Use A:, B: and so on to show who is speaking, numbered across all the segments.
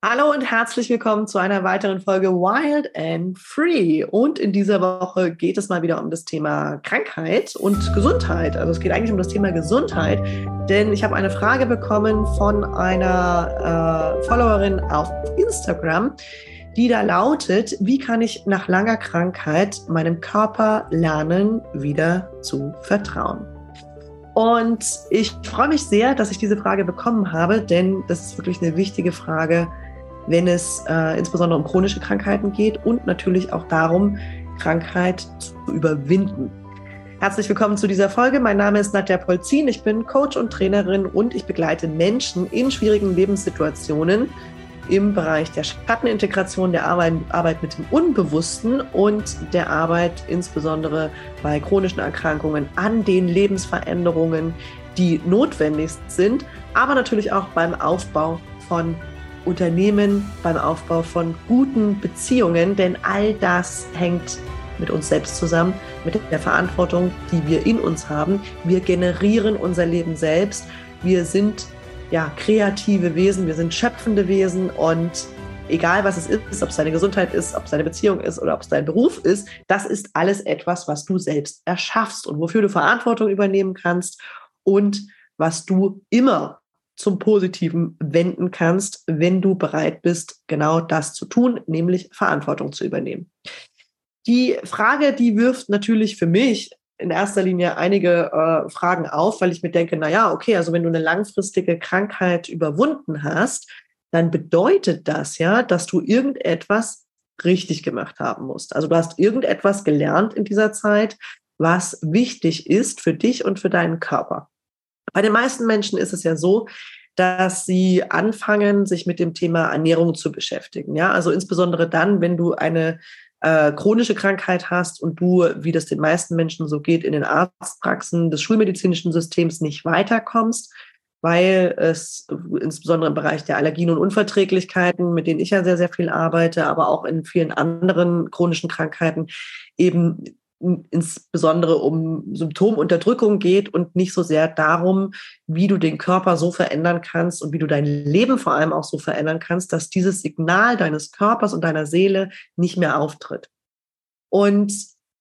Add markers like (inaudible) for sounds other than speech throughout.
A: Hallo und herzlich willkommen zu einer weiteren Folge Wild and Free. Und in dieser Woche geht es mal wieder um das Thema Krankheit und Gesundheit. Also es geht eigentlich um das Thema Gesundheit, denn ich habe eine Frage bekommen von einer äh, Followerin auf Instagram, die da lautet, wie kann ich nach langer Krankheit meinem Körper lernen, wieder zu vertrauen? Und ich freue mich sehr, dass ich diese Frage bekommen habe, denn das ist wirklich eine wichtige Frage, wenn es äh, insbesondere um chronische Krankheiten geht und natürlich auch darum, Krankheit zu überwinden. Herzlich willkommen zu dieser Folge. Mein Name ist Nadja Polzin. Ich bin Coach und Trainerin und ich begleite Menschen in schwierigen Lebenssituationen im Bereich der Schattenintegration, der Arbeit, Arbeit mit dem Unbewussten und der Arbeit insbesondere bei chronischen Erkrankungen an den Lebensveränderungen, die notwendig sind, aber natürlich auch beim Aufbau von Unternehmen, beim Aufbau von guten Beziehungen, denn all das hängt mit uns selbst zusammen, mit der Verantwortung, die wir in uns haben. Wir generieren unser Leben selbst. Wir sind ja kreative Wesen, wir sind schöpfende Wesen und egal was es ist, ob es deine Gesundheit ist, ob es deine Beziehung ist oder ob es dein Beruf ist, das ist alles etwas, was du selbst erschaffst und wofür du Verantwortung übernehmen kannst und was du immer zum Positiven wenden kannst, wenn du bereit bist, genau das zu tun, nämlich Verantwortung zu übernehmen. Die Frage, die wirft natürlich für mich in erster Linie einige äh, Fragen auf, weil ich mir denke, na ja, okay, also wenn du eine langfristige Krankheit überwunden hast, dann bedeutet das ja, dass du irgendetwas richtig gemacht haben musst. Also du hast irgendetwas gelernt in dieser Zeit, was wichtig ist für dich und für deinen Körper. Bei den meisten Menschen ist es ja so, dass sie anfangen, sich mit dem Thema Ernährung zu beschäftigen. Ja, also insbesondere dann, wenn du eine äh, chronische Krankheit hast und du, wie das den meisten Menschen so geht, in den Arztpraxen des schulmedizinischen Systems nicht weiterkommst, weil es insbesondere im Bereich der Allergien und Unverträglichkeiten, mit denen ich ja sehr, sehr viel arbeite, aber auch in vielen anderen chronischen Krankheiten eben insbesondere um Symptomunterdrückung geht und nicht so sehr darum, wie du den Körper so verändern kannst und wie du dein Leben vor allem auch so verändern kannst, dass dieses Signal deines Körpers und deiner Seele nicht mehr auftritt. Und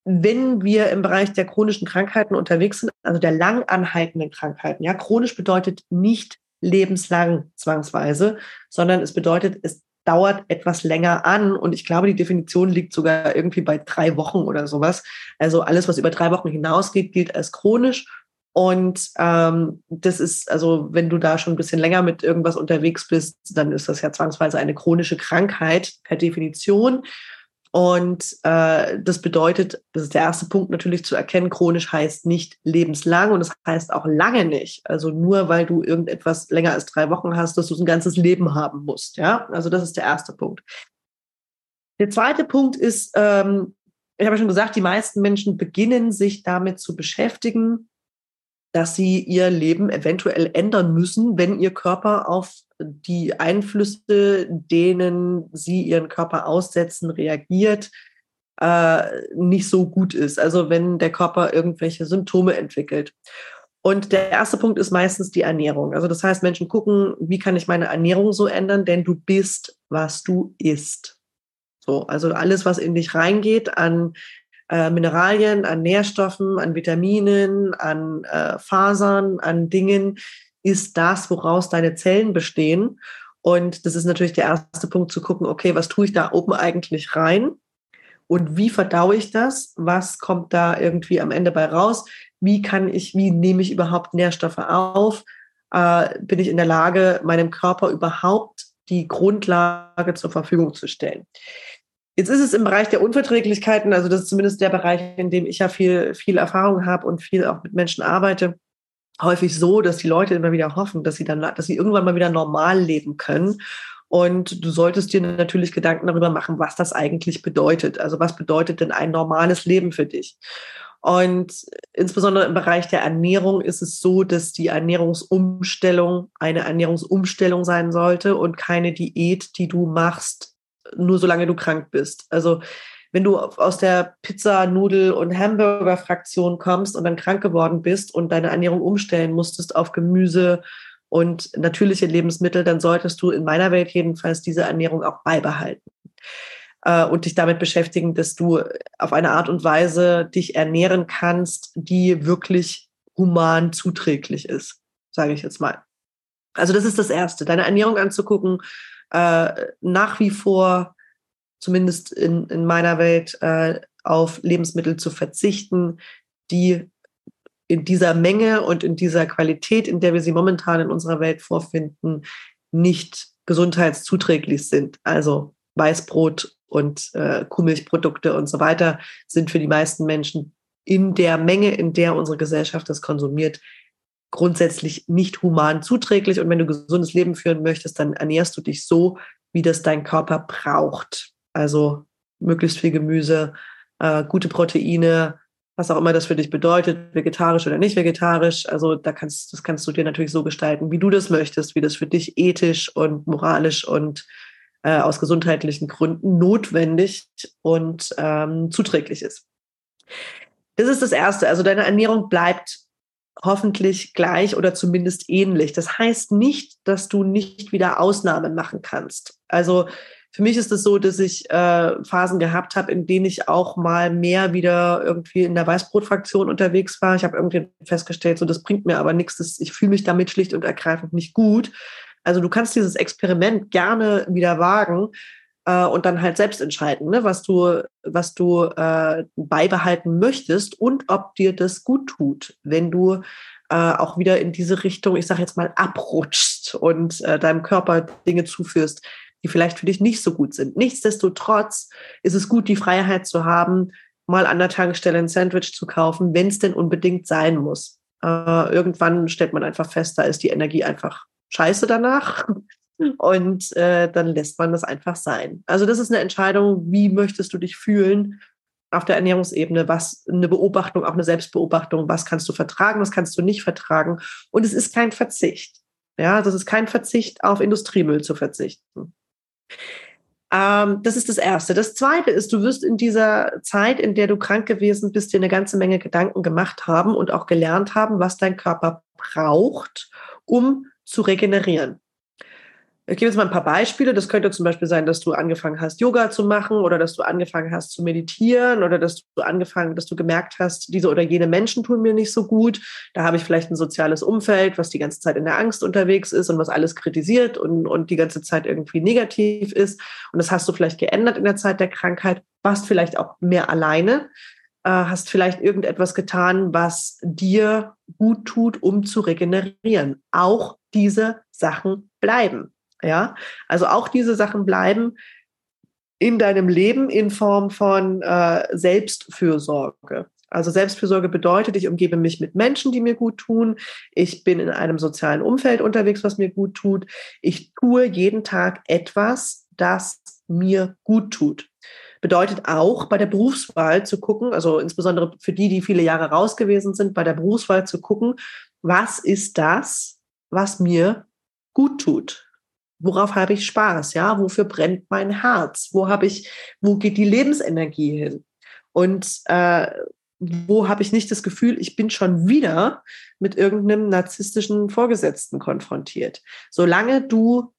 A: wenn wir im Bereich der chronischen Krankheiten unterwegs sind, also der lang anhaltenden Krankheiten, ja, chronisch bedeutet nicht lebenslang zwangsweise, sondern es bedeutet, es dauert etwas länger an. Und ich glaube, die Definition liegt sogar irgendwie bei drei Wochen oder sowas. Also alles, was über drei Wochen hinausgeht, gilt als chronisch. Und ähm, das ist, also wenn du da schon ein bisschen länger mit irgendwas unterwegs bist, dann ist das ja zwangsweise eine chronische Krankheit per Definition. Und äh, das bedeutet, das ist der erste Punkt natürlich zu erkennen, chronisch heißt nicht lebenslang und das heißt auch lange nicht. Also nur weil du irgendetwas länger als drei Wochen hast, dass du ein ganzes Leben haben musst. Ja, also das ist der erste Punkt. Der zweite Punkt ist, ähm, ich habe schon gesagt, die meisten Menschen beginnen sich damit zu beschäftigen, dass sie ihr Leben eventuell ändern müssen, wenn ihr Körper auf die Einflüsse, denen sie ihren Körper aussetzen, reagiert, äh, nicht so gut ist. Also wenn der Körper irgendwelche Symptome entwickelt. Und der erste Punkt ist meistens die Ernährung. Also das heißt, Menschen gucken, wie kann ich meine Ernährung so ändern, denn du bist, was du isst. So, also alles, was in dich reingeht an äh, Mineralien, an Nährstoffen, an Vitaminen, an äh, Fasern, an Dingen, ist das, woraus deine Zellen bestehen. Und das ist natürlich der erste Punkt zu gucken, okay, was tue ich da oben eigentlich rein? Und wie verdaue ich das? Was kommt da irgendwie am Ende bei raus? Wie kann ich, wie nehme ich überhaupt Nährstoffe auf? Äh, bin ich in der Lage, meinem Körper überhaupt die Grundlage zur Verfügung zu stellen? Jetzt ist es im Bereich der Unverträglichkeiten, also das ist zumindest der Bereich, in dem ich ja viel, viel Erfahrung habe und viel auch mit Menschen arbeite, häufig so, dass die Leute immer wieder hoffen, dass sie dann, dass sie irgendwann mal wieder normal leben können. Und du solltest dir natürlich Gedanken darüber machen, was das eigentlich bedeutet. Also was bedeutet denn ein normales Leben für dich? Und insbesondere im Bereich der Ernährung ist es so, dass die Ernährungsumstellung eine Ernährungsumstellung sein sollte und keine Diät, die du machst, nur solange du krank bist. Also wenn du aus der Pizza, Nudel und Hamburger Fraktion kommst und dann krank geworden bist und deine Ernährung umstellen musstest auf Gemüse und natürliche Lebensmittel, dann solltest du in meiner Welt jedenfalls diese Ernährung auch beibehalten äh, und dich damit beschäftigen, dass du auf eine Art und Weise dich ernähren kannst, die wirklich human zuträglich ist, sage ich jetzt mal. Also das ist das Erste, deine Ernährung anzugucken, äh, nach wie vor, zumindest in, in meiner Welt, äh, auf Lebensmittel zu verzichten, die in dieser Menge und in dieser Qualität, in der wir sie momentan in unserer Welt vorfinden, nicht gesundheitszuträglich sind. Also Weißbrot und äh, Kuhmilchprodukte und so weiter sind für die meisten Menschen in der Menge, in der unsere Gesellschaft das konsumiert, grundsätzlich nicht human zuträglich. Und wenn du gesundes Leben führen möchtest, dann ernährst du dich so, wie das dein Körper braucht. Also möglichst viel Gemüse, äh, gute Proteine, was auch immer das für dich bedeutet, vegetarisch oder nicht vegetarisch. Also da kannst, das kannst du dir natürlich so gestalten, wie du das möchtest, wie das für dich ethisch und moralisch und äh, aus gesundheitlichen Gründen notwendig und ähm, zuträglich ist. Das ist das Erste. Also deine Ernährung bleibt hoffentlich gleich oder zumindest ähnlich. Das heißt nicht, dass du nicht wieder Ausnahmen machen kannst. Also für mich ist es so, dass ich äh, Phasen gehabt habe, in denen ich auch mal mehr wieder irgendwie in der Weißbrotfraktion unterwegs war. Ich habe irgendwie festgestellt, so das bringt mir aber nichts. ich fühle mich damit schlicht und ergreifend nicht gut. Also du kannst dieses Experiment gerne wieder wagen äh, und dann halt selbst entscheiden, ne, was du, was du äh, beibehalten möchtest und ob dir das gut tut, wenn du äh, auch wieder in diese Richtung, ich sage jetzt mal, abrutschst und äh, deinem Körper Dinge zuführst, die vielleicht für dich nicht so gut sind. Nichtsdestotrotz ist es gut, die Freiheit zu haben, mal an der Tankstelle ein Sandwich zu kaufen, wenn es denn unbedingt sein muss. Äh, irgendwann stellt man einfach fest, da ist die Energie einfach scheiße danach. Und äh, dann lässt man das einfach sein. Also das ist eine Entscheidung, wie möchtest du dich fühlen auf der Ernährungsebene, was eine Beobachtung, auch eine Selbstbeobachtung, was kannst du vertragen, was kannst du nicht vertragen. Und es ist kein Verzicht. Ja, das ist kein Verzicht auf Industriemüll zu verzichten. Ähm, das ist das Erste. Das Zweite ist, du wirst in dieser Zeit, in der du krank gewesen bist, dir eine ganze Menge Gedanken gemacht haben und auch gelernt haben, was dein Körper braucht, um zu regenerieren. Ich gebe jetzt mal ein paar Beispiele. Das könnte zum Beispiel sein, dass du angefangen hast, Yoga zu machen oder dass du angefangen hast zu meditieren oder dass du angefangen, dass du gemerkt hast, diese oder jene Menschen tun mir nicht so gut. Da habe ich vielleicht ein soziales Umfeld, was die ganze Zeit in der Angst unterwegs ist und was alles kritisiert und, und die ganze Zeit irgendwie negativ ist. Und das hast du vielleicht geändert in der Zeit der Krankheit, warst vielleicht auch mehr alleine, äh, hast vielleicht irgendetwas getan, was dir gut tut, um zu regenerieren. Auch diese Sachen bleiben. Ja, also auch diese Sachen bleiben in deinem Leben in Form von äh, Selbstfürsorge. Also Selbstfürsorge bedeutet, ich umgebe mich mit Menschen, die mir gut tun. Ich bin in einem sozialen Umfeld unterwegs, was mir gut tut. Ich tue jeden Tag etwas, das mir gut tut. Bedeutet auch bei der Berufswahl zu gucken, also insbesondere für die, die viele Jahre raus gewesen sind, bei der Berufswahl zu gucken, was ist das, was mir gut tut? Worauf habe ich Spaß? Ja, wofür brennt mein Herz? Wo habe ich, wo geht die Lebensenergie hin? Und äh, wo habe ich nicht das Gefühl, ich bin schon wieder mit irgendeinem narzisstischen Vorgesetzten konfrontiert? Solange du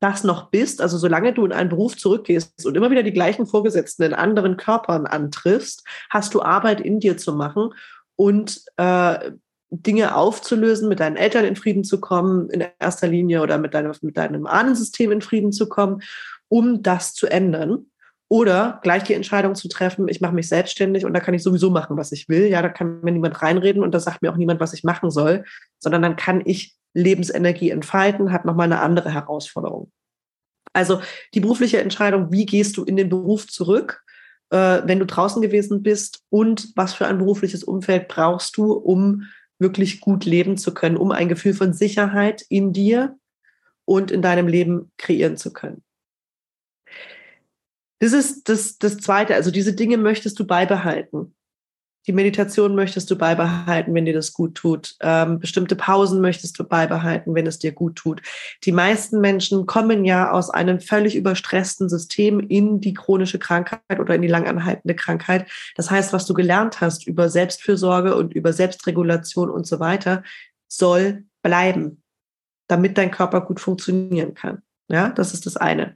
A: das noch bist, also solange du in einen Beruf zurückgehst und immer wieder die gleichen Vorgesetzten in anderen Körpern antriffst, hast du Arbeit in dir zu machen und äh, Dinge aufzulösen, mit deinen Eltern in Frieden zu kommen, in erster Linie oder mit deinem, mit deinem Ahnensystem in Frieden zu kommen, um das zu ändern. Oder gleich die Entscheidung zu treffen, ich mache mich selbstständig und da kann ich sowieso machen, was ich will. Ja, da kann mir niemand reinreden und da sagt mir auch niemand, was ich machen soll, sondern dann kann ich Lebensenergie entfalten, hat nochmal eine andere Herausforderung. Also die berufliche Entscheidung, wie gehst du in den Beruf zurück, äh, wenn du draußen gewesen bist und was für ein berufliches Umfeld brauchst du, um wirklich gut leben zu können, um ein Gefühl von Sicherheit in dir und in deinem Leben kreieren zu können. Das ist das, das Zweite. Also diese Dinge möchtest du beibehalten. Die Meditation möchtest du beibehalten, wenn dir das gut tut. Ähm, bestimmte Pausen möchtest du beibehalten, wenn es dir gut tut. Die meisten Menschen kommen ja aus einem völlig überstressten System in die chronische Krankheit oder in die langanhaltende Krankheit. Das heißt, was du gelernt hast über Selbstfürsorge und über Selbstregulation und so weiter, soll bleiben. damit dein Körper gut funktionieren kann. Ja, das ist das eine.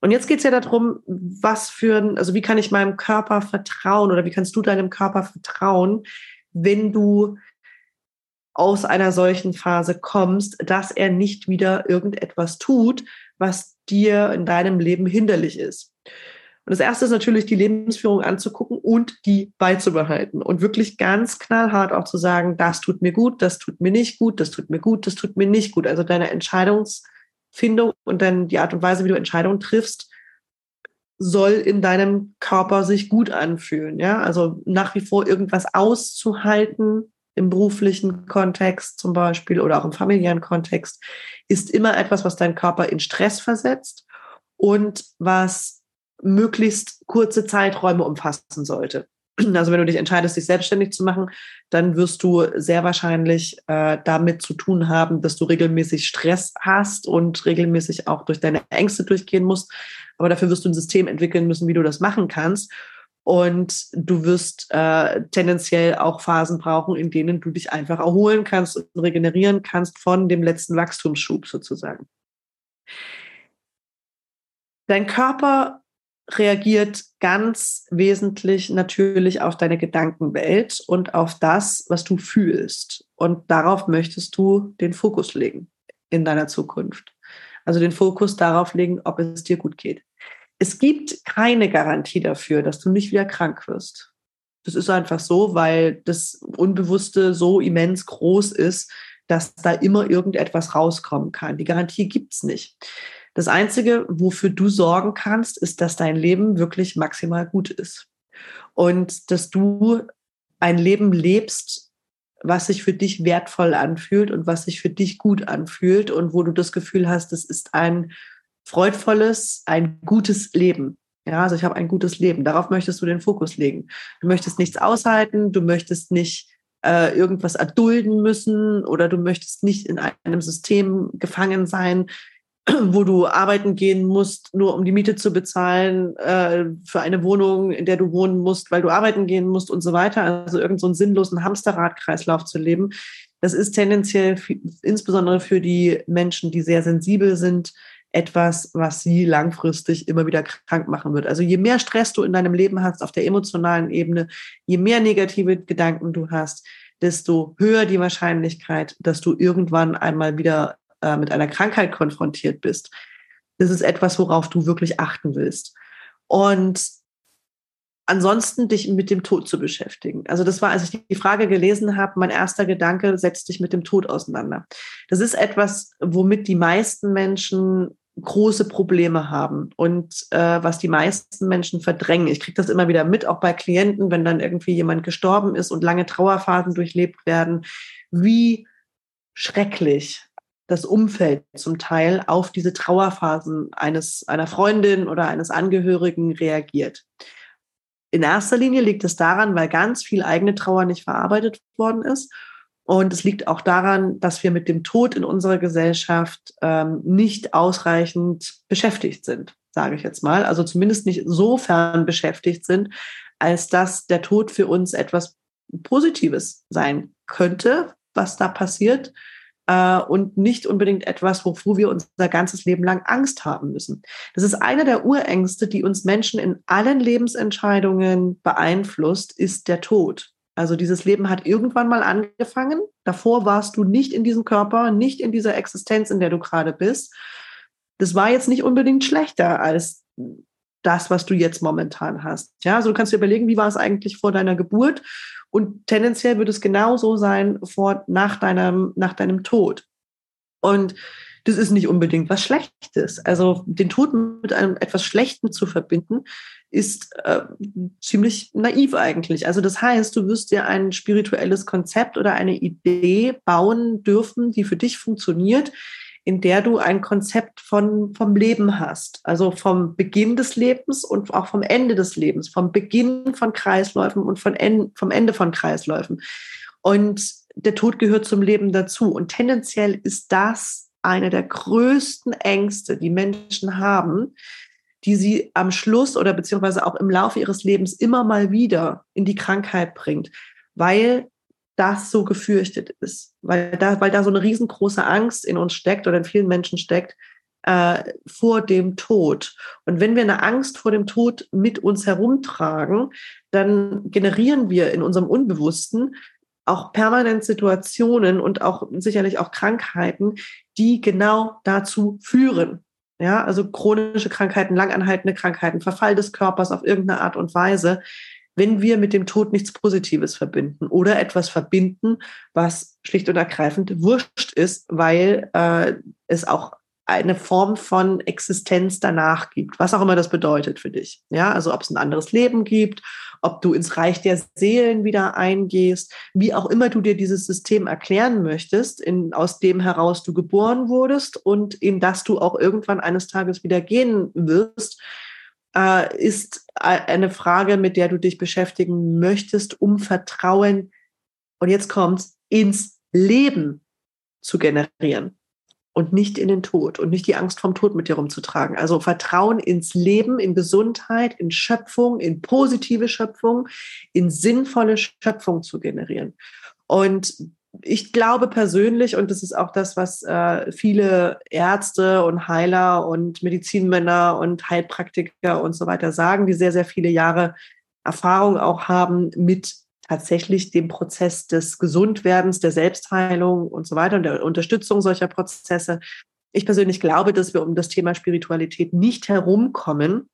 A: Und jetzt geht es ja darum, was für also wie kann ich meinem Körper vertrauen oder wie kannst du deinem Körper vertrauen, wenn du aus einer solchen Phase kommst, dass er nicht wieder irgendetwas tut, was dir in deinem Leben hinderlich ist. Und das erste ist natürlich, die Lebensführung anzugucken und die beizubehalten und wirklich ganz knallhart auch zu sagen, das tut mir gut, das tut mir nicht gut, das tut mir gut, das tut mir nicht gut. Also deine Entscheidungsfindung und dann die Art und Weise, wie du Entscheidungen triffst, soll in deinem Körper sich gut anfühlen. Ja, also nach wie vor irgendwas auszuhalten im beruflichen Kontext zum Beispiel oder auch im familiären Kontext ist immer etwas, was deinen Körper in Stress versetzt und was möglichst kurze Zeiträume umfassen sollte. Also wenn du dich entscheidest, dich selbstständig zu machen, dann wirst du sehr wahrscheinlich äh, damit zu tun haben, dass du regelmäßig Stress hast und regelmäßig auch durch deine Ängste durchgehen musst. Aber dafür wirst du ein System entwickeln müssen, wie du das machen kannst. Und du wirst äh, tendenziell auch Phasen brauchen, in denen du dich einfach erholen kannst und regenerieren kannst von dem letzten Wachstumsschub sozusagen. Dein Körper reagiert ganz wesentlich natürlich auf deine Gedankenwelt und auf das, was du fühlst. Und darauf möchtest du den Fokus legen in deiner Zukunft. Also den Fokus darauf legen, ob es dir gut geht. Es gibt keine Garantie dafür, dass du nicht wieder krank wirst. Das ist einfach so, weil das Unbewusste so immens groß ist, dass da immer irgendetwas rauskommen kann. Die Garantie gibt's nicht. Das Einzige, wofür du sorgen kannst, ist, dass dein Leben wirklich maximal gut ist. Und dass du ein Leben lebst, was sich für dich wertvoll anfühlt und was sich für dich gut anfühlt und wo du das Gefühl hast, es ist ein freudvolles, ein gutes Leben. Ja, also ich habe ein gutes Leben. Darauf möchtest du den Fokus legen. Du möchtest nichts aushalten, du möchtest nicht äh, irgendwas erdulden müssen oder du möchtest nicht in einem System gefangen sein, (clears throat) wo du arbeiten gehen musst, nur um die Miete zu bezahlen, äh, für eine Wohnung, in der du wohnen musst, weil du arbeiten gehen musst und so weiter. Also irgend so sinnlosen Hamsterradkreislauf zu leben. Das ist tendenziell insbesondere für die Menschen, die sehr sensibel sind, etwas, was sie langfristig immer wieder krank machen wird. Also je mehr Stress du in deinem Leben hast auf der emotionalen Ebene, je mehr negative Gedanken du hast, desto höher die Wahrscheinlichkeit, dass du irgendwann einmal wieder äh, mit einer Krankheit konfrontiert bist. Das ist etwas, worauf du wirklich achten willst. Und ansonsten dich mit dem Tod zu beschäftigen. Also das war, als ich die Frage gelesen habe, mein erster Gedanke, setz dich mit dem Tod auseinander. Das ist etwas, womit die meisten Menschen große Probleme haben und äh, was die meisten Menschen verdrängen. Ich kriege das immer wieder mit, auch bei Klienten, wenn dann irgendwie jemand gestorben ist und lange Trauerphasen durchlebt werden, wie schrecklich das Umfeld zum Teil auf diese Trauerphasen eines, einer Freundin oder eines Angehörigen reagiert. In erster Linie liegt es daran, weil ganz viel eigene Trauer nicht verarbeitet worden ist. Und es liegt auch daran, dass wir mit dem Tod in unserer Gesellschaft ähm, nicht ausreichend beschäftigt sind, sage ich jetzt mal. Also zumindest nicht so fern beschäftigt sind, als dass der Tod für uns etwas Positives sein könnte, was da passiert äh, und nicht unbedingt etwas, wovor wir unser ganzes Leben lang Angst haben müssen. Das ist eine der Urängste, die uns Menschen in allen Lebensentscheidungen beeinflusst, ist der Tod. Also dieses Leben hat irgendwann mal angefangen. Davor warst du nicht in diesem Körper, nicht in dieser Existenz, in der du gerade bist. Das war jetzt nicht unbedingt schlechter als das, was du jetzt momentan hast. Ja, also du kannst dir überlegen, wie war es eigentlich vor deiner Geburt und tendenziell wird es genauso sein vor, nach, deinem, nach deinem Tod. Und das ist nicht unbedingt was Schlechtes. Also den Tod mit einem etwas Schlechten zu verbinden, ist äh, ziemlich naiv eigentlich. Also das heißt, du wirst dir ein spirituelles Konzept oder eine Idee bauen dürfen, die für dich funktioniert, in der du ein Konzept von, vom Leben hast. Also vom Beginn des Lebens und auch vom Ende des Lebens, vom Beginn von Kreisläufen und von en, vom Ende von Kreisläufen. Und der Tod gehört zum Leben dazu. Und tendenziell ist das eine der größten Ängste, die Menschen haben, die sie am Schluss oder beziehungsweise auch im Laufe ihres Lebens immer mal wieder in die Krankheit bringt, weil das so gefürchtet ist, weil da, weil da so eine riesengroße Angst in uns steckt oder in vielen Menschen steckt äh, vor dem Tod. Und wenn wir eine Angst vor dem Tod mit uns herumtragen, dann generieren wir in unserem Unbewussten auch permanent Situationen und auch sicherlich auch Krankheiten, die genau dazu führen. Ja, also chronische Krankheiten, langanhaltende Krankheiten, Verfall des Körpers auf irgendeine Art und Weise, wenn wir mit dem Tod nichts Positives verbinden oder etwas verbinden, was schlicht und ergreifend wurscht ist, weil äh, es auch eine Form von Existenz danach gibt, was auch immer das bedeutet für dich. Ja, also ob es ein anderes Leben gibt, ob du ins Reich der Seelen wieder eingehst, wie auch immer du dir dieses System erklären möchtest, in, aus dem heraus du geboren wurdest und in das du auch irgendwann eines Tages wieder gehen wirst, äh, ist eine Frage, mit der du dich beschäftigen möchtest, um Vertrauen, und jetzt kommt's, ins Leben zu generieren und nicht in den Tod und nicht die Angst vom Tod mit dir rumzutragen. Also Vertrauen ins Leben, in Gesundheit, in Schöpfung, in positive Schöpfung, in sinnvolle Schöpfung zu generieren. Und ich glaube persönlich, und das ist auch das, was äh, viele Ärzte und Heiler und Medizinmänner und Heilpraktiker und so weiter sagen, die sehr, sehr viele Jahre Erfahrung auch haben mit tatsächlich dem Prozess des Gesundwerdens, der Selbstheilung und so weiter und der Unterstützung solcher Prozesse. Ich persönlich glaube, dass wir um das Thema Spiritualität nicht herumkommen.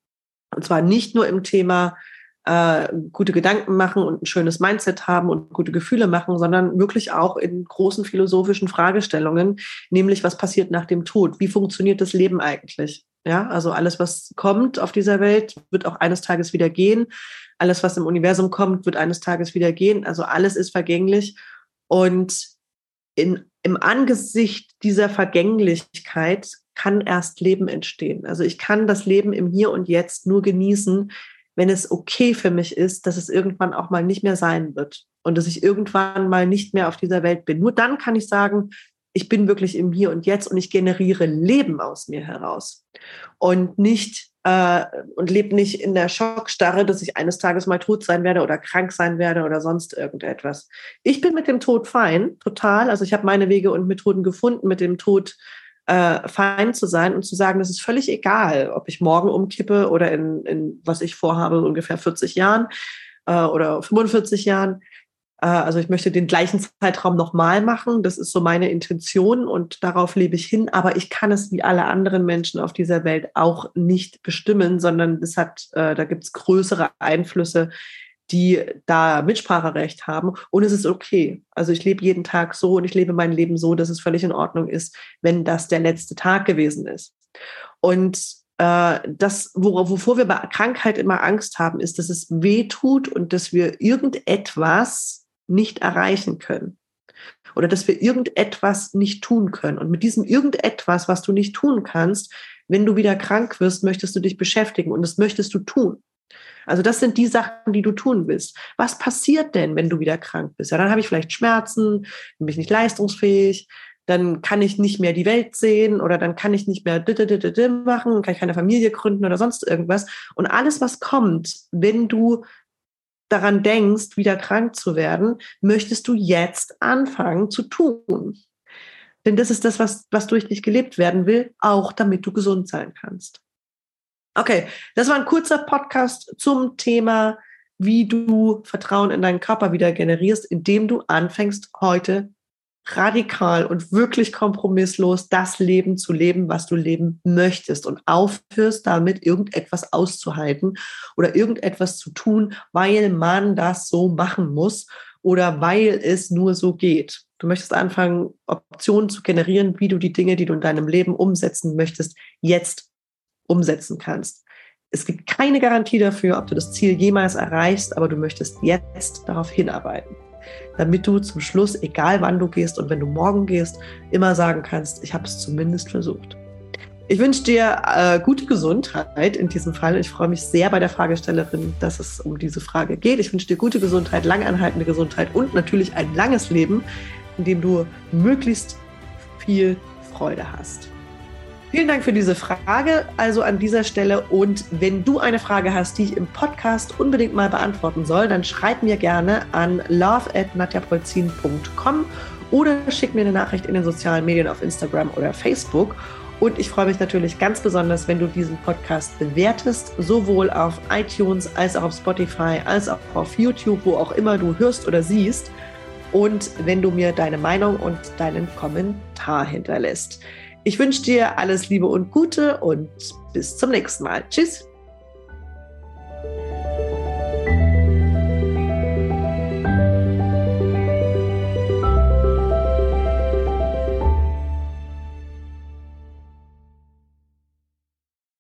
A: Und zwar nicht nur im Thema äh, gute Gedanken machen und ein schönes Mindset haben und gute Gefühle machen, sondern wirklich auch in großen philosophischen Fragestellungen, nämlich was passiert nach dem Tod? Wie funktioniert das Leben eigentlich? Ja, also alles, was kommt auf dieser Welt, wird auch eines Tages wieder gehen. Alles, was im Universum kommt, wird eines Tages wieder gehen. Also alles ist vergänglich. Und in, im Angesicht dieser Vergänglichkeit kann erst Leben entstehen. Also ich kann das Leben im Hier und Jetzt nur genießen, wenn es okay für mich ist, dass es irgendwann auch mal nicht mehr sein wird und dass ich irgendwann mal nicht mehr auf dieser Welt bin. Nur dann kann ich sagen, ich bin wirklich im Hier und Jetzt und ich generiere Leben aus mir heraus und nicht äh, und lebe nicht in der Schockstarre, dass ich eines Tages mal tot sein werde oder krank sein werde oder sonst irgendetwas. Ich bin mit dem Tod fein, total. Also ich habe meine Wege und Methoden gefunden, mit dem Tod äh, fein zu sein und zu sagen, das ist völlig egal, ob ich morgen umkippe oder in, in was ich vorhabe, ungefähr 40 Jahren äh, oder 45 Jahren. Äh, also ich möchte den gleichen Zeitraum nochmal machen. Das ist so meine Intention und darauf lebe ich hin. Aber ich kann es wie alle anderen Menschen auf dieser Welt auch nicht bestimmen, sondern es hat, äh, da gibt es größere Einflüsse, die da Mitspracherecht haben. Und es ist okay. Also ich lebe jeden Tag so und ich lebe mein Leben so, dass es völlig in Ordnung ist, wenn das der letzte Tag gewesen ist. Und äh, das, wovor wir bei Krankheit immer Angst haben, ist, dass es weh tut und dass wir irgendetwas nicht erreichen können. Oder dass wir irgendetwas nicht tun können. Und mit diesem irgendetwas, was du nicht tun kannst, wenn du wieder krank wirst, möchtest du dich beschäftigen und das möchtest du tun. Also das sind die Sachen, die du tun willst. Was passiert denn, wenn du wieder krank bist? Ja, dann habe ich vielleicht Schmerzen, bin ich nicht leistungsfähig, dann kann ich nicht mehr die Welt sehen oder dann kann ich nicht mehr machen, kann ich keine Familie gründen oder sonst irgendwas. Und alles, was kommt, wenn du daran denkst, wieder krank zu werden, möchtest du jetzt anfangen zu tun. Denn das ist das, was, was durch dich gelebt werden will, auch damit du gesund sein kannst. Okay, das war ein kurzer Podcast zum Thema, wie du Vertrauen in deinen Körper wieder generierst, indem du anfängst, heute radikal und wirklich kompromisslos das Leben zu leben, was du leben möchtest und aufhörst damit irgendetwas auszuhalten oder irgendetwas zu tun, weil man das so machen muss oder weil es nur so geht. Du möchtest anfangen, Optionen zu generieren, wie du die Dinge, die du in deinem Leben umsetzen möchtest, jetzt umsetzen kannst. Es gibt keine Garantie dafür, ob du das Ziel jemals erreichst, aber du möchtest jetzt darauf hinarbeiten damit du zum Schluss, egal wann du gehst und wenn du morgen gehst, immer sagen kannst, ich habe es zumindest versucht. Ich wünsche dir äh, gute Gesundheit in diesem Fall. Ich freue mich sehr bei der Fragestellerin, dass es um diese Frage geht. Ich wünsche dir gute Gesundheit, langanhaltende Gesundheit und natürlich ein langes Leben, in dem du möglichst viel Freude hast. Vielen Dank für diese Frage. Also an dieser Stelle. Und wenn du eine Frage hast, die ich im Podcast unbedingt mal beantworten soll, dann schreib mir gerne an love.natjapolzin.com oder schick mir eine Nachricht in den sozialen Medien auf Instagram oder Facebook. Und ich freue mich natürlich ganz besonders, wenn du diesen Podcast bewertest, sowohl auf iTunes als auch auf Spotify, als auch auf YouTube, wo auch immer du hörst oder siehst. Und wenn du mir deine Meinung und deinen Kommentar hinterlässt. Ich wünsche dir alles Liebe und Gute und bis zum nächsten Mal. Tschüss.